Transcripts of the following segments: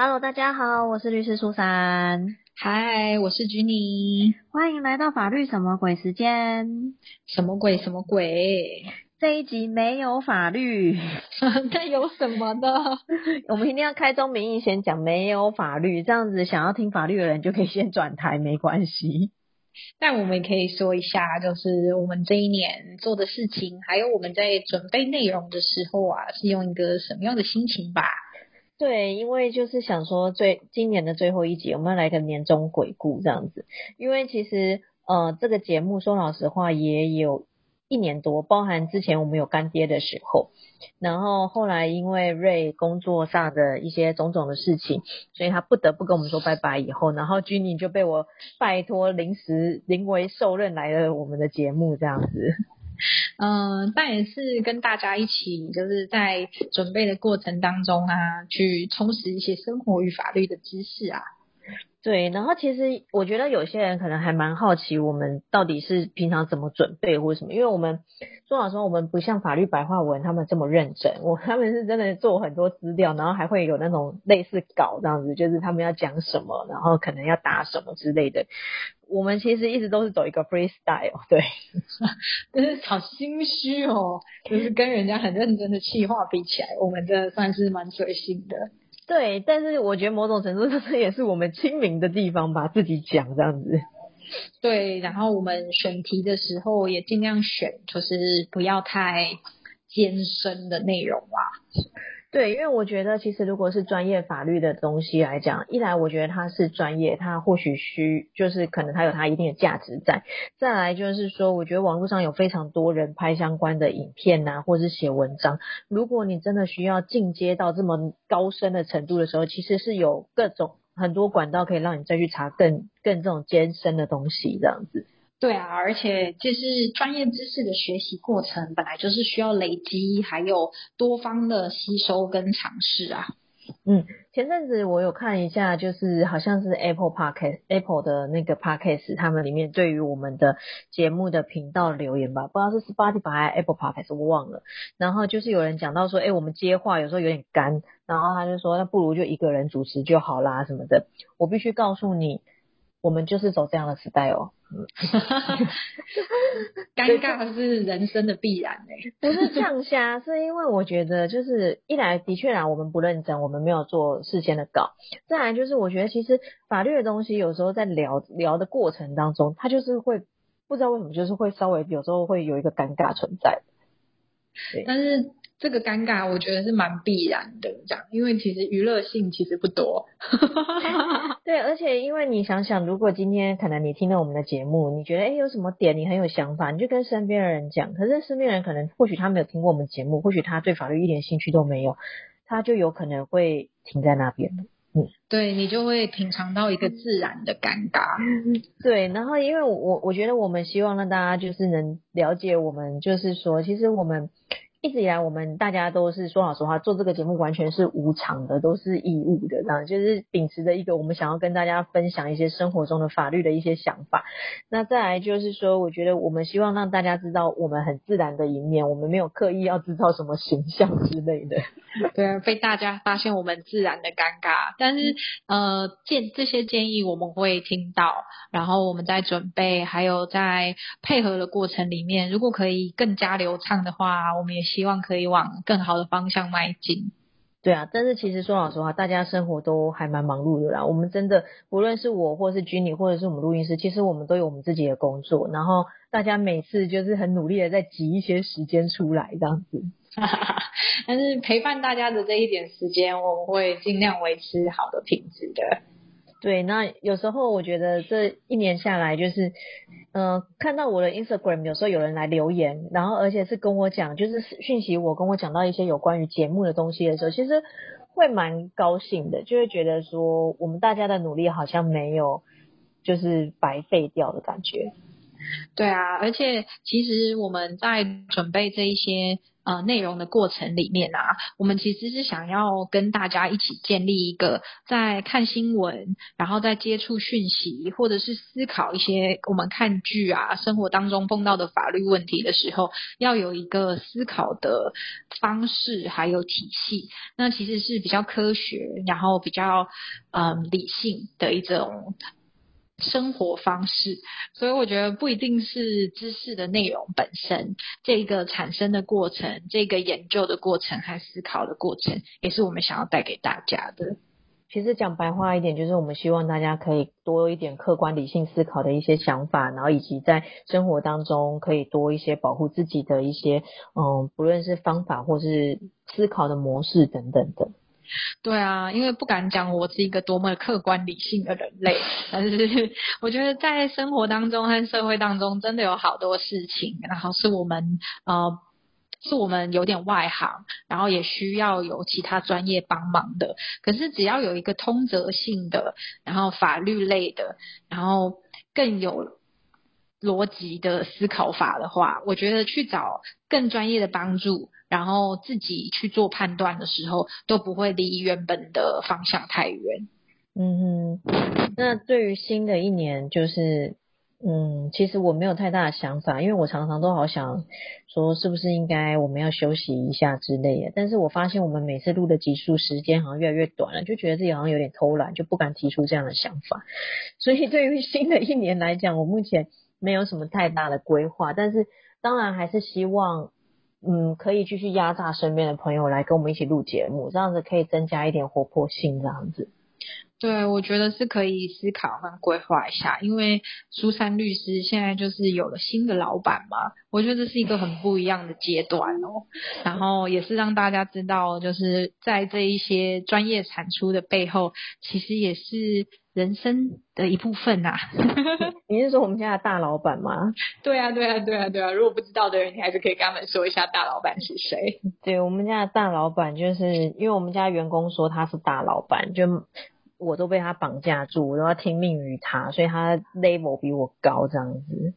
Hello，大家好，我是律师苏珊。嗨，我是 Jenny。欢迎来到法律什么鬼时间？什么鬼？什么鬼？这一集没有法律，那有什么呢？我们一定要开宗明义先讲没有法律，这样子想要听法律的人就可以先转台，没关系。但我们也可以说一下，就是我们这一年做的事情，还有我们在准备内容的时候啊，是用一个什么样的心情吧？对，因为就是想说最今年的最后一集，我们要来个年终回顾这样子。因为其实呃，这个节目说老实话也有一年多，包含之前我们有干爹的时候，然后后来因为瑞工作上的一些种种的事情，所以他不得不跟我们说拜拜。以后，然后君妮就被我拜托临时临危受任来了我们的节目这样子。嗯，但也是跟大家一起，就是在准备的过程当中啊，去充实一些生活与法律的知识啊。对，然后其实我觉得有些人可能还蛮好奇，我们到底是平常怎么准备或者什么？因为我们说老实话，我们不像法律白话文他们这么认真，我他们是真的做很多资料，然后还会有那种类似稿这样子，就是他们要讲什么，然后可能要答什么之类的。我们其实一直都是走一个 freestyle，对，但是好心虚哦，就是跟人家很认真的企划比起来，我们真的算是蛮随性的。对，但是我觉得某种程度上这也是我们亲民的地方吧，自己讲这样子。对，然后我们选题的时候也尽量选，就是不要太艰深的内容啦。对，因为我觉得其实如果是专业法律的东西来讲，一来我觉得它是专业，它或许需就是可能它有它一定的价值在。再来就是说，我觉得网络上有非常多人拍相关的影片呐，或是写文章。如果你真的需要进阶到这么高深的程度的时候，其实是有各种很多管道可以让你再去查更更这种艰深的东西这样子。对啊，而且就是专业知识的学习过程，本来就是需要累积，还有多方的吸收跟尝试啊。嗯，前阵子我有看一下，就是好像是 Apple Podcast Apple 的那个 Podcast，他们里面对于我们的节目的频道留言吧，不知道是 Spotify Apple Podcast 我忘了。然后就是有人讲到说，哎，我们接话有时候有点干，然后他就说，那不如就一个人主持就好啦什么的。我必须告诉你。我们就是走这样的时代哦，尴尬是人生的必然哎，不是呛虾，是因为我觉得就是一来的确啊，我们不认真，我们没有做事先的稿；再来就是我觉得其实法律的东西有时候在聊聊的过程当中，它就是会不知道为什么就是会稍微有时候会有一个尴尬存在。对，但是。这个尴尬，我觉得是蛮必然的，这样，因为其实娱乐性其实不多。对，而且因为你想想，如果今天可能你听了我们的节目，你觉得哎有什么点你很有想法，你就跟身边的人讲。可是身边人可能或许他没有听过我们节目，或许他对法律一点兴趣都没有，他就有可能会停在那边嗯，对你就会品尝到一个自然的尴尬。对，然后因为我我觉得我们希望让大家就是能了解我们，就是说其实我们。一直以来，我们大家都是说老实话，做这个节目完全是无偿的，都是义务的，这样就是秉持着一个我们想要跟大家分享一些生活中的法律的一些想法。那再来就是说，我觉得我们希望让大家知道我们很自然的一面，我们没有刻意要制造什么形象之类的。对啊，被大家发现我们自然的尴尬，但是呃建这些建议我们会听到，然后我们在准备还有在配合的过程里面，如果可以更加流畅的话，我们也。希望可以往更好的方向迈进。对啊，但是其实说老实话，大家生活都还蛮忙碌的啦。我们真的，无论是我，或是君妮，或者是我们录音师，其实我们都有我们自己的工作。然后大家每次就是很努力的在挤一些时间出来，这样子。但是陪伴大家的这一点时间，我们会尽量维持好的品质的。对，那有时候我觉得这一年下来，就是，嗯，看到我的 Instagram 有时候有人来留言，然后而且是跟我讲，就是讯息我跟我讲到一些有关于节目的东西的时候，其实会蛮高兴的，就会觉得说我们大家的努力好像没有就是白费掉的感觉。对啊，而且其实我们在准备这一些。呃内容的过程里面啊，我们其实是想要跟大家一起建立一个在看新闻，然后在接触讯息，或者是思考一些我们看剧啊，生活当中碰到的法律问题的时候，要有一个思考的方式还有体系。那其实是比较科学，然后比较嗯理性的一种。生活方式，所以我觉得不一定是知识的内容本身，这个产生的过程，这个研究的过程，还思考的过程，也是我们想要带给大家的。其实讲白话一点，就是我们希望大家可以多一点客观理性思考的一些想法，然后以及在生活当中可以多一些保护自己的一些，嗯，不论是方法或是思考的模式等等的。对啊，因为不敢讲我是一个多么客观理性的人类，但是我觉得在生活当中和社会当中，真的有好多事情，然后是我们呃，是我们有点外行，然后也需要有其他专业帮忙的。可是只要有一个通则性的，然后法律类的，然后更有。逻辑的思考法的话，我觉得去找更专业的帮助，然后自己去做判断的时候，都不会离原本的方向太远。嗯哼，那对于新的一年，就是。嗯，其实我没有太大的想法，因为我常常都好想说，是不是应该我们要休息一下之类的。但是我发现我们每次录的集数时间好像越来越短了，就觉得自己好像有点偷懒，就不敢提出这样的想法。所以对于新的一年来讲，我目前没有什么太大的规划，但是当然还是希望，嗯，可以继续压榨身边的朋友来跟我们一起录节目，这样子可以增加一点活泼性，这样子。对，我觉得是可以思考和规划一下，因为苏珊律师现在就是有了新的老板嘛，我觉得这是一个很不一样的阶段哦。然后也是让大家知道，就是在这一些专业产出的背后，其实也是人生的一部分呐。你是说我们家的大老板吗？对啊，对啊，对啊，对啊。如果不知道的人，你还是可以跟他们说一下大老板是谁。对我们家的大老板，就是因为我们家员工说他是大老板，就。我都被他绑架住，我都要听命于他，所以他 level 比我高这样子。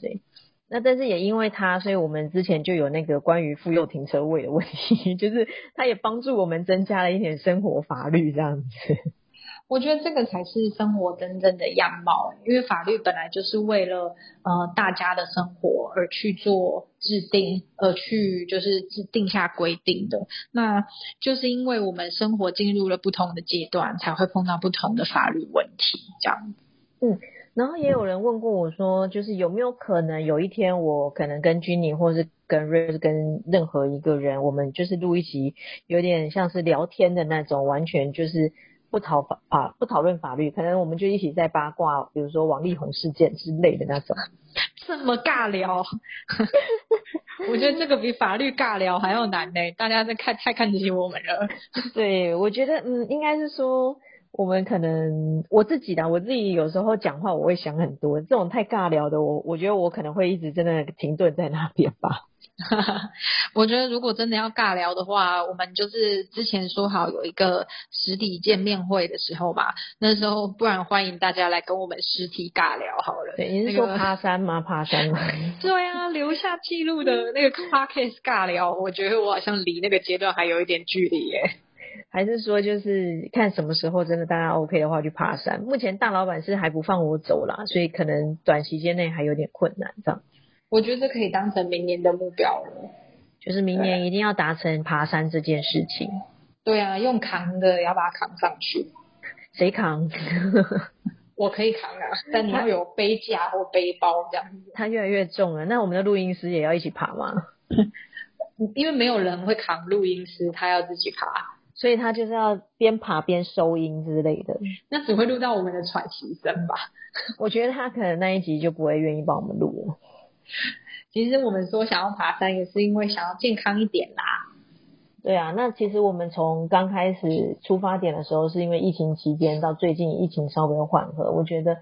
对，那但是也因为他，所以我们之前就有那个关于妇幼停车位的问题，就是他也帮助我们增加了一点生活法律这样子。我觉得这个才是生活真正的样貌，因为法律本来就是为了呃大家的生活而去做制定，而去就是制定下规定的。那就是因为我们生活进入了不同的阶段，才会碰到不同的法律问题，这样。嗯，然后也有人问过我说，就是有没有可能有一天我可能跟君宁，或是跟瑞，跟任何一个人，我们就是录一集，有点像是聊天的那种，完全就是。不讨法啊不讨论法律，可能我们就一起在八卦，比如说王力宏事件之类的那种。这么尬聊，我觉得这个比法律尬聊还要难呢。大家在看太看得起我们了。对，我觉得嗯，应该是说我们可能我自己的，我自己有时候讲话我会想很多，这种太尬聊的，我我觉得我可能会一直真的停顿在那边吧。我觉得如果真的要尬聊的话，我们就是之前说好有一个实体见面会的时候嘛，那时候不然欢迎大家来跟我们实体尬聊好了。对，你是说爬山吗？爬山吗？对啊，留下记录的那个 podcast 尬聊，我觉得我好像离那个阶段还有一点距离耶。还是说就是看什么时候真的大家 OK 的话去爬山？目前大老板是还不放我走啦，所以可能短时间内还有点困难这样。我觉得可以当成明年的目标了，就是明年一定要达成爬山这件事情。对啊，用扛的要把它扛上去。谁扛？我可以扛啊，但你要有背架或背包这样子。它越来越重了，那我们的录音师也要一起爬吗？因为没有人会扛录音师，他要自己爬，所以他就是要边爬边收音之类的。那只会录到我们的喘息声吧？我觉得他可能那一集就不会愿意帮我们录了。其实我们说想要爬山，也是因为想要健康一点啦。对啊，那其实我们从刚开始出发点的时候，是因为疫情期间，到最近疫情稍微缓和，我觉得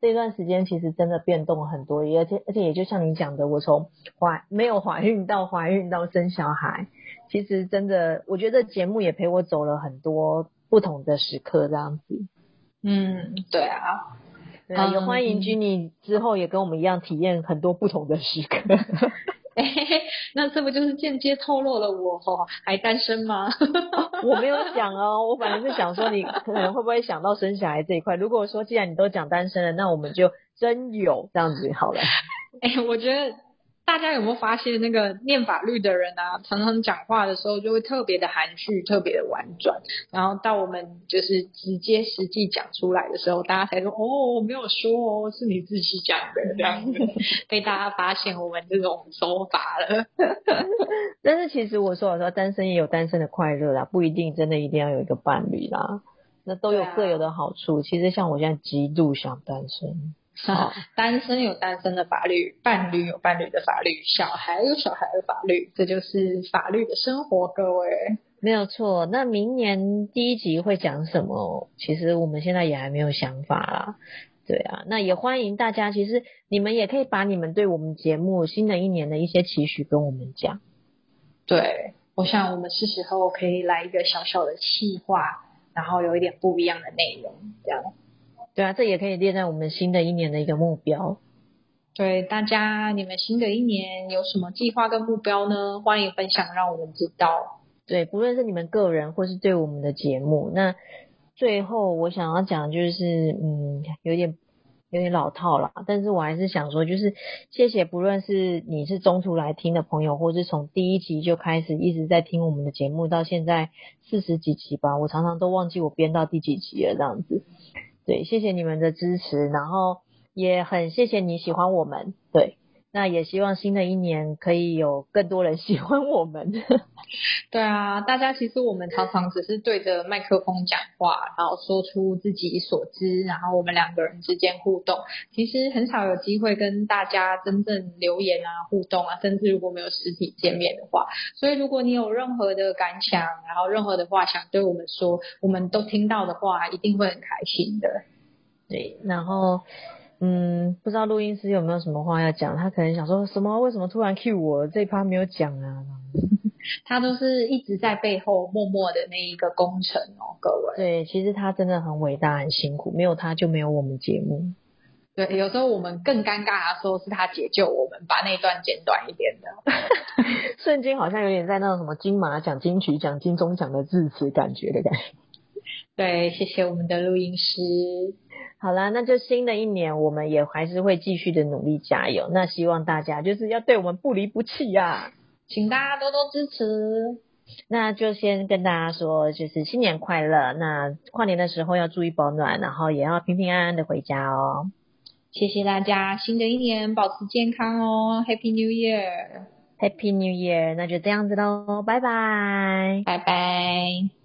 这段时间其实真的变动很多，而且而且也就像你讲的，我从怀没有怀孕到怀孕到生小孩，其实真的，我觉得节目也陪我走了很多不同的时刻，这样子。嗯，对啊。对，也欢迎 Jenny 之后也跟我们一样体验很多不同的时刻。那这不就是间接透露了我哦还单身吗？我没有讲哦，我本来是想说你可能会不会想到生小孩这一块。如果说既然你都讲单身了，那我们就真有这样子好了。哎，我觉得。大家有没有发现，那个念法律的人啊，常常讲话的时候就会特别的含蓄，特别的婉转，然后到我们就是直接实际讲出来的时候，大家才说哦，我没有说哦，是你自己讲的这样子，被大家发现我们这种手法了。但是其实我说我说单身也有单身的快乐啦，不一定真的一定要有一个伴侣啦，那都有各有的好处。其实像我现在极度想单身。单身有单身的法律，伴侣有伴侣的法律，小孩有小孩的法律，这就是法律的生活。各位没有错。那明年第一集会讲什么？其实我们现在也还没有想法啦。对啊，那也欢迎大家。其实你们也可以把你们对我们节目新的一年的一些期许跟我们讲。对，我想我们是时候可以来一个小小的企划，然后有一点不一样的内容，这样。对啊，这也可以列在我们新的一年的一个目标。对大家，你们新的一年有什么计划跟目标呢？欢迎分享，让我们知道。对，不论是你们个人，或是对我们的节目。那最后我想要讲就是，嗯，有点有点老套了，但是我还是想说，就是谢谢，不论是你是中途来听的朋友，或是从第一集就开始一直在听我们的节目，到现在四十几集吧，我常常都忘记我编到第几集了，这样子。对，谢谢你们的支持，然后也很谢谢你喜欢我们。对，那也希望新的一年可以有更多人喜欢我们。对啊，大家其实我们常常只是对着麦克风讲话，然后说出自己所知，然后我们两个人之间互动，其实很少有机会跟大家真正留言啊、互动啊，甚至如果没有实体见面的话，所以如果你有任何的感想，然后任何的话想对我们说，我们都听到的话，一定会很开心的。对，然后。嗯，不知道录音师有没有什么话要讲？他可能想说什么？为什么突然 cue 我这一趴没有讲啊？他都是一直在背后默默的那一个功臣哦，各位。对，其实他真的很伟大、很辛苦，没有他就没有我们节目。对，有时候我们更尴尬的时候是他解救我们，把那段剪短一点的。瞬间好像有点在那种什么金马奖、金曲奖、金钟奖的致辞感觉的感觉。对，谢谢我们的录音师。好啦，那就新的一年，我们也还是会继续的努力加油。那希望大家就是要对我们不离不弃呀，请大家多多支持。那就先跟大家说，就是新年快乐。那跨年的时候要注意保暖，然后也要平平安安的回家哦。谢谢大家，新的一年保持健康哦，Happy New Year，Happy New Year。那就这样子喽，拜拜，拜拜。